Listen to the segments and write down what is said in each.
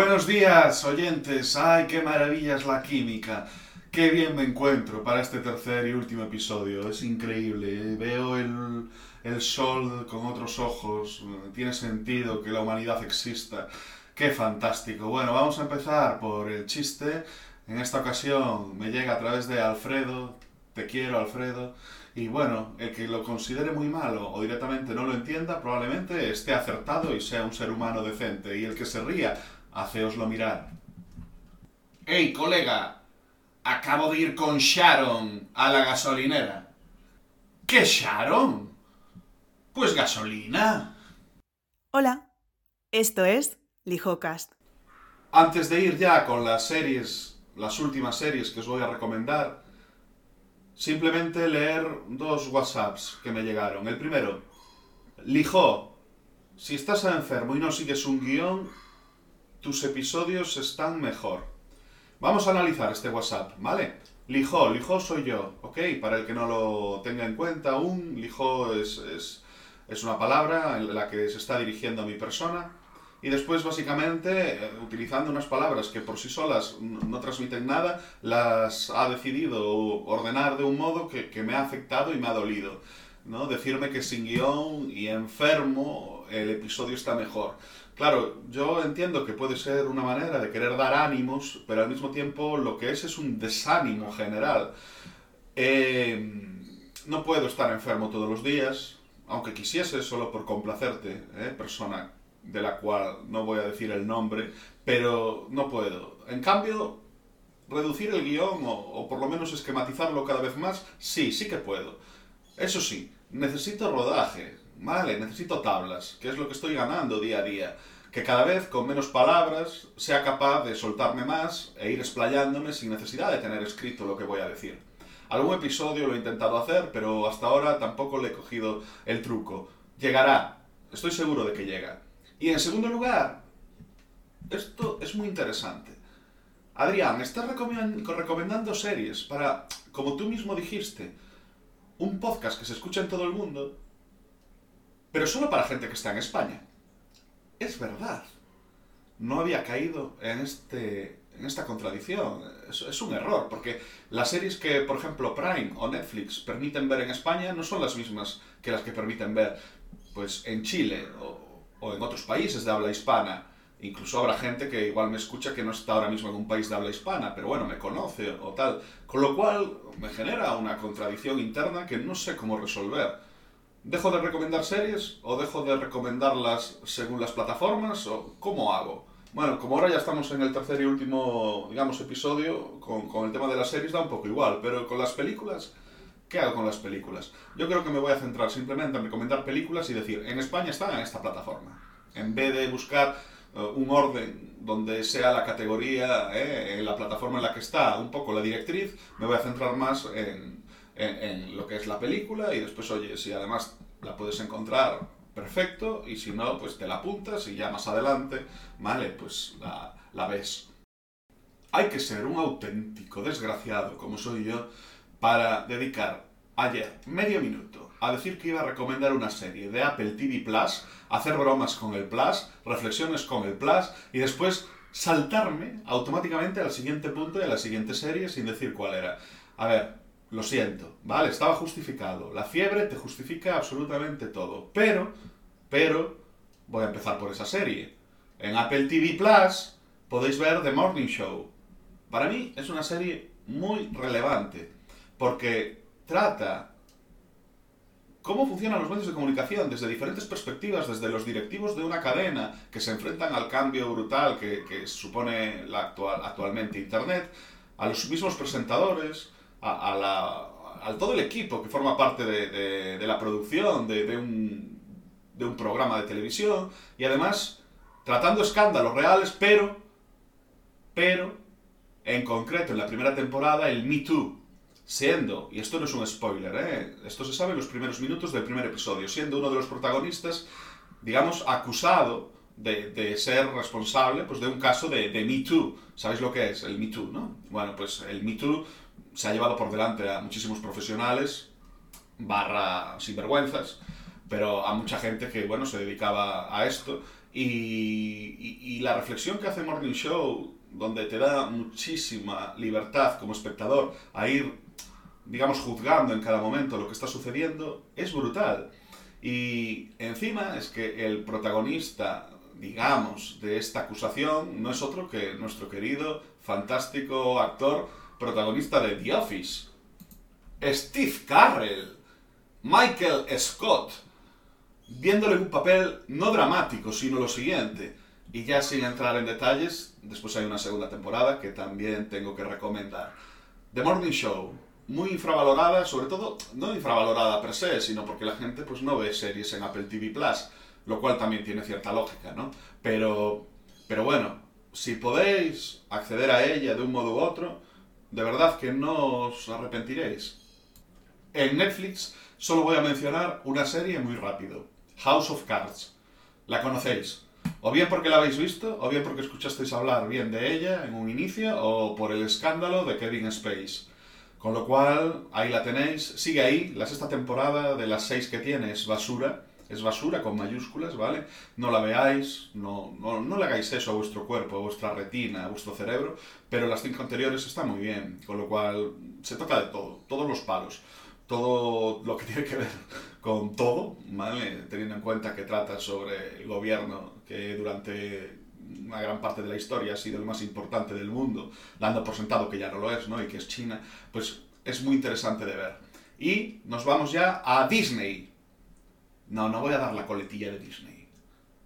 Buenos días, oyentes. Ay, qué maravilla es la química. Qué bien me encuentro para este tercer y último episodio. Es increíble. Veo el, el sol con otros ojos. Tiene sentido que la humanidad exista. Qué fantástico. Bueno, vamos a empezar por el chiste. En esta ocasión me llega a través de Alfredo. Te quiero, Alfredo. Y bueno, el que lo considere muy malo o directamente no lo entienda, probablemente esté acertado y sea un ser humano decente. Y el que se ría, haceoslo mirar. ¡Hey, colega! Acabo de ir con Sharon a la gasolinera. ¿Qué Sharon? Pues gasolina. Hola, esto es Lijocast. Antes de ir ya con las series, las últimas series que os voy a recomendar, simplemente leer dos WhatsApps que me llegaron. El primero, Lijo, si estás enfermo y no sigues un guion, tus episodios están mejor. Vamos a analizar este WhatsApp, ¿vale? Lijo, Lijo soy yo, ¿ok? Para el que no lo tenga en cuenta aún, Lijo es, es, es una palabra en la que se está dirigiendo a mi persona. Y después, básicamente, eh, utilizando unas palabras que por sí solas no transmiten nada, las ha decidido ordenar de un modo que, que me ha afectado y me ha dolido. ¿No? Decirme que sin guion y enfermo el episodio está mejor. Claro, yo entiendo que puede ser una manera de querer dar ánimos, pero al mismo tiempo lo que es es un desánimo general. Eh, no puedo estar enfermo todos los días, aunque quisiese solo por complacerte, ¿eh? persona de la cual no voy a decir el nombre, pero no puedo. En cambio, reducir el guion o, o, por lo menos esquematizarlo cada vez más, sí, sí que puedo. Eso sí, necesito rodaje, ¿vale? Necesito tablas, que es lo que estoy ganando día a día. Que cada vez con menos palabras sea capaz de soltarme más e ir explayándome sin necesidad de tener escrito lo que voy a decir. Algún episodio lo he intentado hacer, pero hasta ahora tampoco le he cogido el truco. Llegará, estoy seguro de que llega. Y en segundo lugar, esto es muy interesante. Adrián, estás recomendando series para, como tú mismo dijiste, un podcast que se escucha en todo el mundo, pero solo para gente que está en España. Es verdad. No había caído en, este, en esta contradicción. Es, un error, porque las series que, por ejemplo, Prime o Netflix permiten ver en España no son las mismas que las que permiten ver pues, en Chile o en otros países de habla hispana. Incluso habrá gente que igual me escucha que no está ahora mismo en un país de habla hispana, pero bueno, me conoce o tal. Con lo cual me genera una contradicción interna que no sé cómo resolver. ¿Dejo de recomendar series o dejo de recomendarlas según las plataformas o cómo hago? Bueno, como ahora ya estamos en el tercer y último, digamos, episodio, con, con el tema de las series da un poco igual, pero con las películas, ¿qué hago con las películas? Yo creo que me voy a centrar simplemente en recomendar películas y decir, en España están en esta plataforma. En vez de buscar un orden donde sea la categoría, eh, la plataforma en la que está, un poco la directriz, me voy a centrar más en, en, en, lo que es la película y después, oye, si además la puedes encontrar, perfecto, y si no, pues te la apuntas y ya más adelante, vale, pues la, la ves. Hay que ser un auténtico desgraciado, como soy yo, para dedicar ayer medio minuto a decir que iba a recomendar una serie de Apple TV Plus, hacer bromas con el Plus, reflexiones con el Plus y después saltarme automáticamente al siguiente punto y a la siguiente serie sin decir cuál era. A ver, lo siento, ¿vale? Estaba justificado. La fiebre te justifica absolutamente todo. Pero, pero, voy a empezar por esa serie. En Apple TV Plus podéis ver The Morning Show. Para mí es una serie muy relevante porque trata cómo funcionan los medios de comunicación desde diferentes perspectivas, desde los directivos de una cadena que se enfrentan al cambio brutal que, supone la actual, actualmente Internet, a los mismos presentadores, a, a, la, todo el equipo que forma parte de, de, de la producción de, de, un, de un programa de televisión y además tratando escándalos reales, pero, pero, en concreto en la primera temporada, el Me Too, siendo, y esto no es un spoiler, ¿eh? esto se sabe en los primeros minutos del primer episodio, siendo uno de los protagonistas, digamos, acusado de, de ser responsable pues, de un caso de, de Me Too. ¿Sabéis lo que es el Me Too, no? Bueno, pues el Me Too se ha llevado por delante a muchísimos profesionales, barra sinvergüenzas, pero a mucha gente que, bueno, se dedicaba a esto y, la reflexión que hace Morning Show, donde te da muchísima libertad como espectador a ir, digamos, juzgando en cada momento lo que está sucediendo, es brutal. Y encima es que el protagonista, digamos, de esta acusación no es otro que nuestro querido, fantástico actor protagonista de The Office, Steve Carrell, Michael Scott, viéndole un papel no dramático, sino lo siguiente. Y ya sin entrar en detalles, después hay una segunda temporada que también tengo que recomendar. The Morning Show, muy infravalorada, sobre todo no infravalorada per se, sino porque la gente pues no ve series en Apple TV Plus, lo cual también tiene cierta lógica, ¿no? Pero, pero bueno, si podéis acceder a ella de un modo u otro, de verdad que no os arrepentiréis. En Netflix solo voy a mencionar una serie muy rápido. House of Cards. ¿La conocéis? O bien porque la habéis visto, o bien porque escuchasteis hablar bien de ella en un inicio, o por el escándalo de Kevin Space. Con lo cual, ahí la tenéis. Sigue ahí. La sexta temporada de las seis que tiene es basura. Es basura con mayúsculas, ¿vale? No la veáis, no, no, no le hagáis eso a vuestro cuerpo, a vuestra retina, a vuestro cerebro, pero las cinco anteriores están muy bien, con lo cual se toca de todo, todos los palos todo lo que tiene que ver con todo, ¿vale? Teniendo en cuenta que trata sobre el gobierno que durante una gran parte de la historia ha sido el más importante del mundo, dando por sentado que ya no lo es, ¿no? Y que es China, pues es muy interesante de ver. Y nos vamos ya a Disney. No, no voy a dar la coletilla de Disney.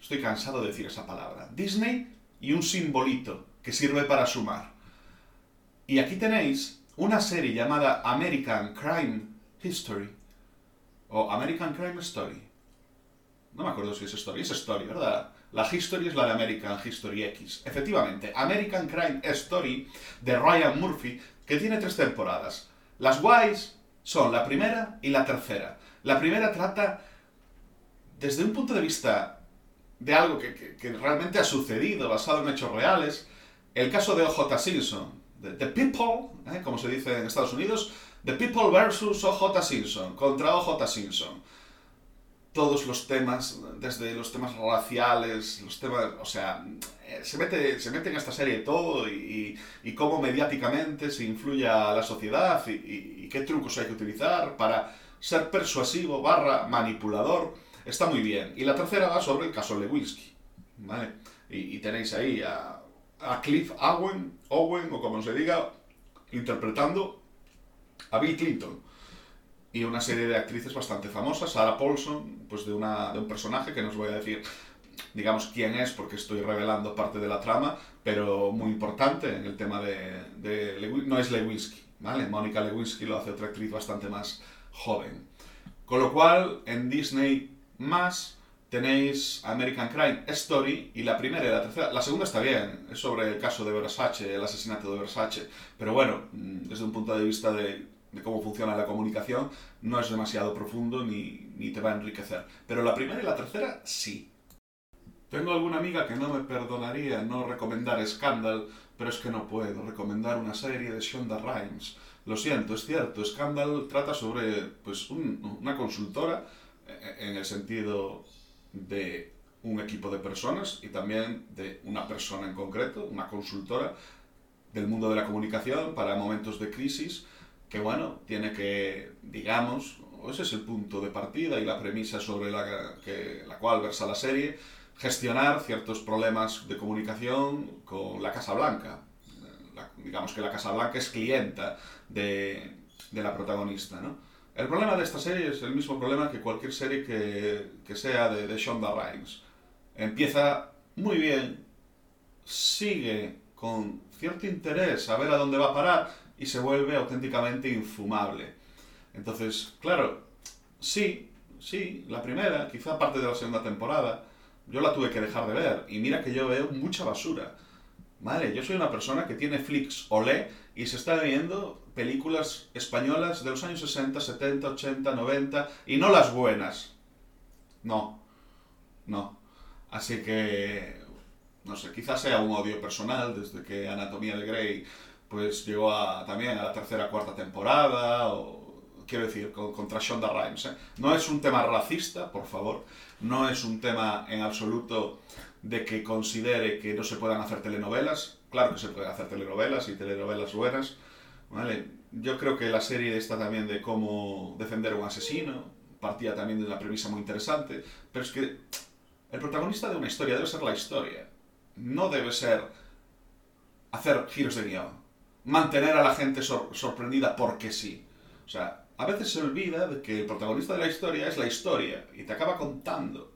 Estoy cansado de decir esa palabra. Disney y un simbolito que sirve para sumar. Y aquí tenéis una serie llamada American Crime History. O American Crime Story. No me acuerdo si es Story. Es Story, ¿verdad? La History es la de American History X. Efectivamente, American Crime Story de Ryan Murphy, que tiene tres temporadas. Las guays son la primera y la tercera. La primera trata desde un punto de vista de algo que, realmente ha sucedido, basado en hechos reales, el caso de O.J. Simpson, The People, ¿eh? como se dice en Estados Unidos, The People versus OJ Simpson, contra OJ Simpson. Todos los temas, desde los temas raciales, los temas, o sea, eh, se mete, se mete en esta serie todo y, y, cómo mediáticamente se influye a la sociedad y, y, qué trucos hay que utilizar para ser persuasivo barra manipulador. Está muy bien. Y la tercera va sobre el caso Lewinsky. ¿vale? Y, tenéis ahí a, a Cliff Owen, Owen, o como se diga, interpretando a Bill Clinton y una serie de actrices bastante famosas, Sarah Paulson, pues de, una, de un personaje que no os voy a decir, digamos, quién es, porque estoy revelando parte de la trama, pero muy importante en el tema de, de no es Lewinsky, ¿vale? Mónica Lewinsky lo hace otra actriz bastante más joven. Con lo cual, en Disney más tenéis American Crime Story y la primera y la tercera. La segunda está bien, es sobre el caso de Versace, el asesinato de Versace, pero bueno, mm, desde un punto de vista de de cómo funciona la comunicación, no es demasiado profundo ni, ni te va a enriquecer. Pero la primera y la tercera sí. Tengo alguna amiga que no me perdonaría no recomendar Scandal, pero es que no puedo recomendar una serie de Shonda Rhimes. Lo siento, es cierto, Scandal trata sobre pues, una consultora eh, en el sentido de un equipo de personas y también de una persona en concreto, una consultora del mundo de la comunicación para momentos de crisis que bueno, tiene que, digamos, ese es el punto de partida y la premisa sobre la, que, la cual versa la serie, gestionar ciertos problemas de comunicación con la Casa Blanca. digamos que la Casa Blanca es clienta de, de la protagonista, ¿no? El problema de esta serie es el mismo problema que cualquier serie que, que sea de, de Shonda Rhimes. Empieza muy bien, sigue con cierto interés a ver a dónde va a parar, y se vuelve auténticamente infumable. Entonces, claro, sí, sí, la primera, quizá parte de la segunda temporada, yo la tuve que dejar de ver. Y mira que yo veo mucha basura. Vale, yo soy una persona que tiene Flix Olé y se está viendo películas españolas de los años 60, 70, 80, 90 y no las buenas. No, no. Así que, no sé, quizás sea un odio personal desde que Anatomía de Grey pues llegó a, también a la tercera cuarta temporada, o quiero decir, con, contra Shonda Rhimes. ¿eh? No es un tema racista, por favor, no es un tema en absoluto de que considere que no se puedan hacer telenovelas. Claro que se pueden hacer telenovelas y telenovelas buenas. ¿vale? Yo creo que la serie está también de cómo defender a un asesino, partía también de una premisa muy interesante, pero es que el protagonista de una historia debe ser la historia, no debe ser hacer giros de guion, mantener a la gente sorprendida porque sí. O sea, a veces se olvida de que el protagonista de la historia es la historia y te acaba contando,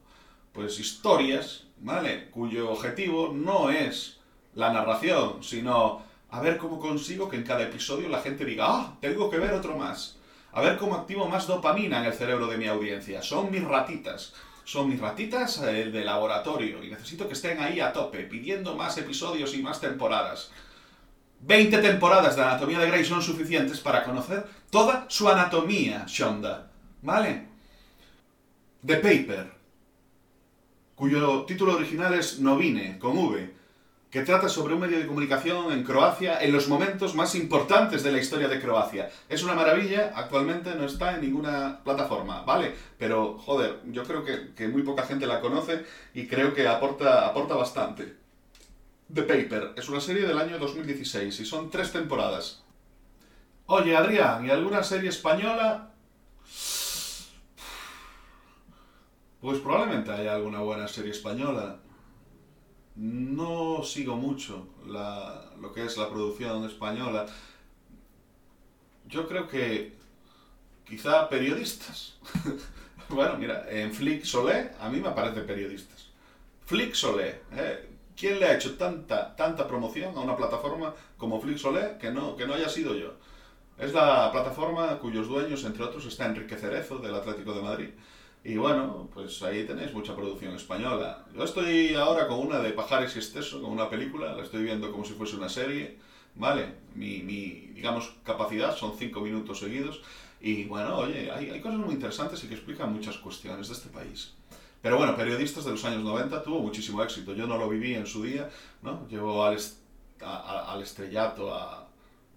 pues, historias, ¿vale? Cuyo objetivo no es la narración, sino a ver cómo consigo que en cada episodio la gente diga, ah, tengo que ver otro más. A ver cómo activo más dopamina en el cerebro de mi audiencia. Son mis ratitas. Son mis ratitas eh, de laboratorio y necesito que estén ahí a tope, pidiendo más episodios y más temporadas. 20 temporadas de Anatomía de Grey son suficientes para conocer toda su anatomía, Shonda. ¿Vale? The Paper, cuyo título original es Novine, con V, que trata sobre un medio de comunicación en Croacia en los momentos más importantes de la historia de Croacia. Es una maravilla, actualmente no está en ninguna plataforma, ¿vale? Pero, joder, yo creo que, muy poca gente la conoce y creo que aporta, aporta bastante. The Paper es una serie del año 2016 y son tres temporadas. Oye, Adrián, ¿y alguna serie española? Pues probablemente haya alguna buena serie española no sigo mucho lo que es la producción española. Yo creo que quizá periodistas. bueno, mira, en Flick Solé a mí me aparecen periodistas. Flick Solé, ¿eh? ¿Quién le ha hecho tanta, tanta promoción a una plataforma como Flick Solé que no, que no haya sido yo? Es la plataforma cuyos dueños, entre otros, está Enrique Cerezo del Atlético de Madrid y bueno, pues ahí tenéis mucha producción española. Yo estoy ahora con una de Pajares y Esteso, con una película, la estoy viendo como si fuese una serie, ¿vale? Mi, mi digamos, capacidad son cinco minutos seguidos. Y bueno, oye, hay, hay cosas muy interesantes y que explican muchas cuestiones de este país. Pero bueno, periodistas de los años 90 tuvo muchísimo éxito. Yo no lo viví en su día, ¿no? Llevo al, al estrellato a,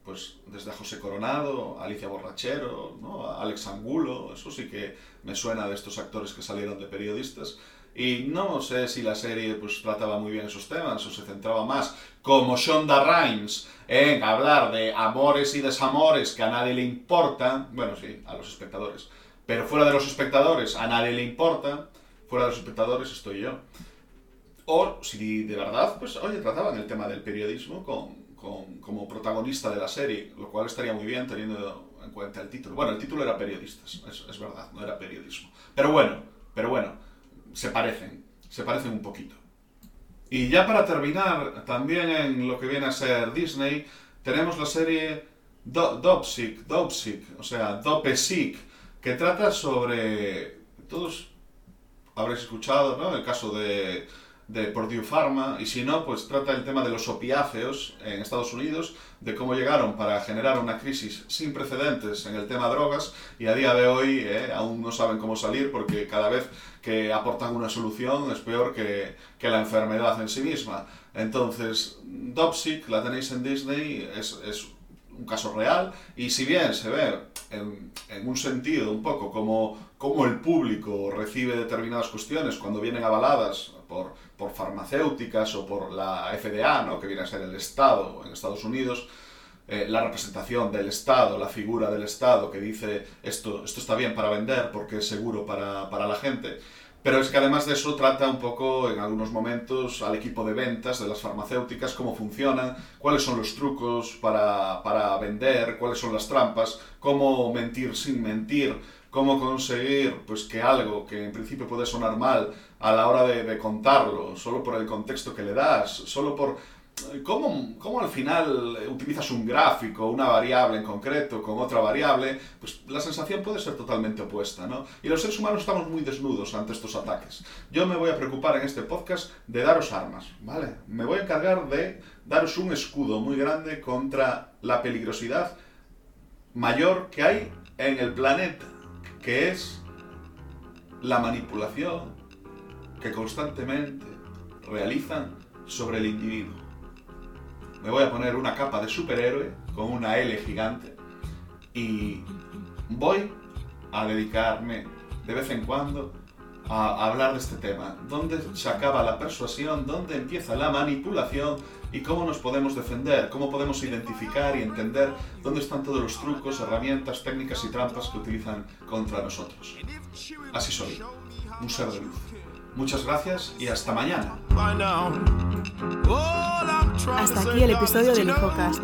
pues desde José Coronado, Alicia Borrachero, ¿no? a Alex Angulo, eso sí que me suena de estos actores que salieron de periodistas. Y no sé si la serie pues trataba muy bien esos temas o se centraba más, como Shonda Rhimes, en hablar de amores y desamores que a nadie le importan, bueno sí, a los espectadores, pero fuera de los espectadores a nadie le importa, fuera de los espectadores estoy yo. O si de verdad, pues oye, trataban el tema del periodismo con, como protagonista de la serie, lo cual estaría muy bien teniendo en cuenta el título. Bueno, el título era periodistas, es, verdad, no era periodismo. Pero bueno, pero bueno, se parecen, se parecen un poquito. Y ya para terminar, también en lo que viene a ser Disney, tenemos la serie Do Dopsic, o sea, Dopesic, que trata sobre... Todos habréis escuchado, ¿no? El caso de de Purdue Pharma, y si no, pues trata el tema de los opiáceos en Estados Unidos, de cómo llegaron para generar una crisis sin precedentes en el tema drogas, y a día de hoy eh, aún no saben cómo salir porque cada vez que aportan una solución es peor que, que la enfermedad en sí misma. Entonces, Dopsic, la tenéis en Disney, es, es un caso real, y si bien se ve en, en un sentido un poco como, como el público recibe determinadas cuestiones cuando vienen avaladas por, por farmacéuticas o por la FDA, ¿no? que viene a ser el Estado en Estados Unidos, eh, la representación del Estado, la figura del Estado que dice esto, esto está bien para vender porque es seguro para, para la gente. Pero es que además de eso trata un poco en algunos momentos al equipo de ventas de las farmacéuticas, cómo funcionan, cuáles son los trucos para, para vender, cuáles son las trampas, cómo mentir sin mentir, cómo conseguir pues que algo que en principio puede sonar mal a la hora de, contarlo, solo por el contexto que le das, solo por cómo, cómo, al final utilizas un gráfico, una variable en concreto con otra variable, pues la sensación puede ser totalmente opuesta, ¿no? Y los seres humanos estamos muy desnudos ante estos ataques. Yo me voy a preocupar en este podcast de daros armas, ¿vale? Me voy a encargar de daros un escudo muy grande contra la peligrosidad mayor que hay en el planeta que es la manipulación que constantemente realizan sobre el individuo. Me voy a poner una capa de superhéroe con una L gigante y voy a dedicarme de vez en cuando a hablar de este tema. ¿Dónde se acaba la persuasión? ¿Dónde empieza la manipulación? ¿Y cómo nos podemos defender? ¿Cómo podemos identificar y entender dónde están todos los trucos, herramientas, técnicas y trampas que utilizan contra nosotros? Así soy, un ser de luz. Muchas gracias y hasta mañana. Hasta aquí el episodio de Lijocast.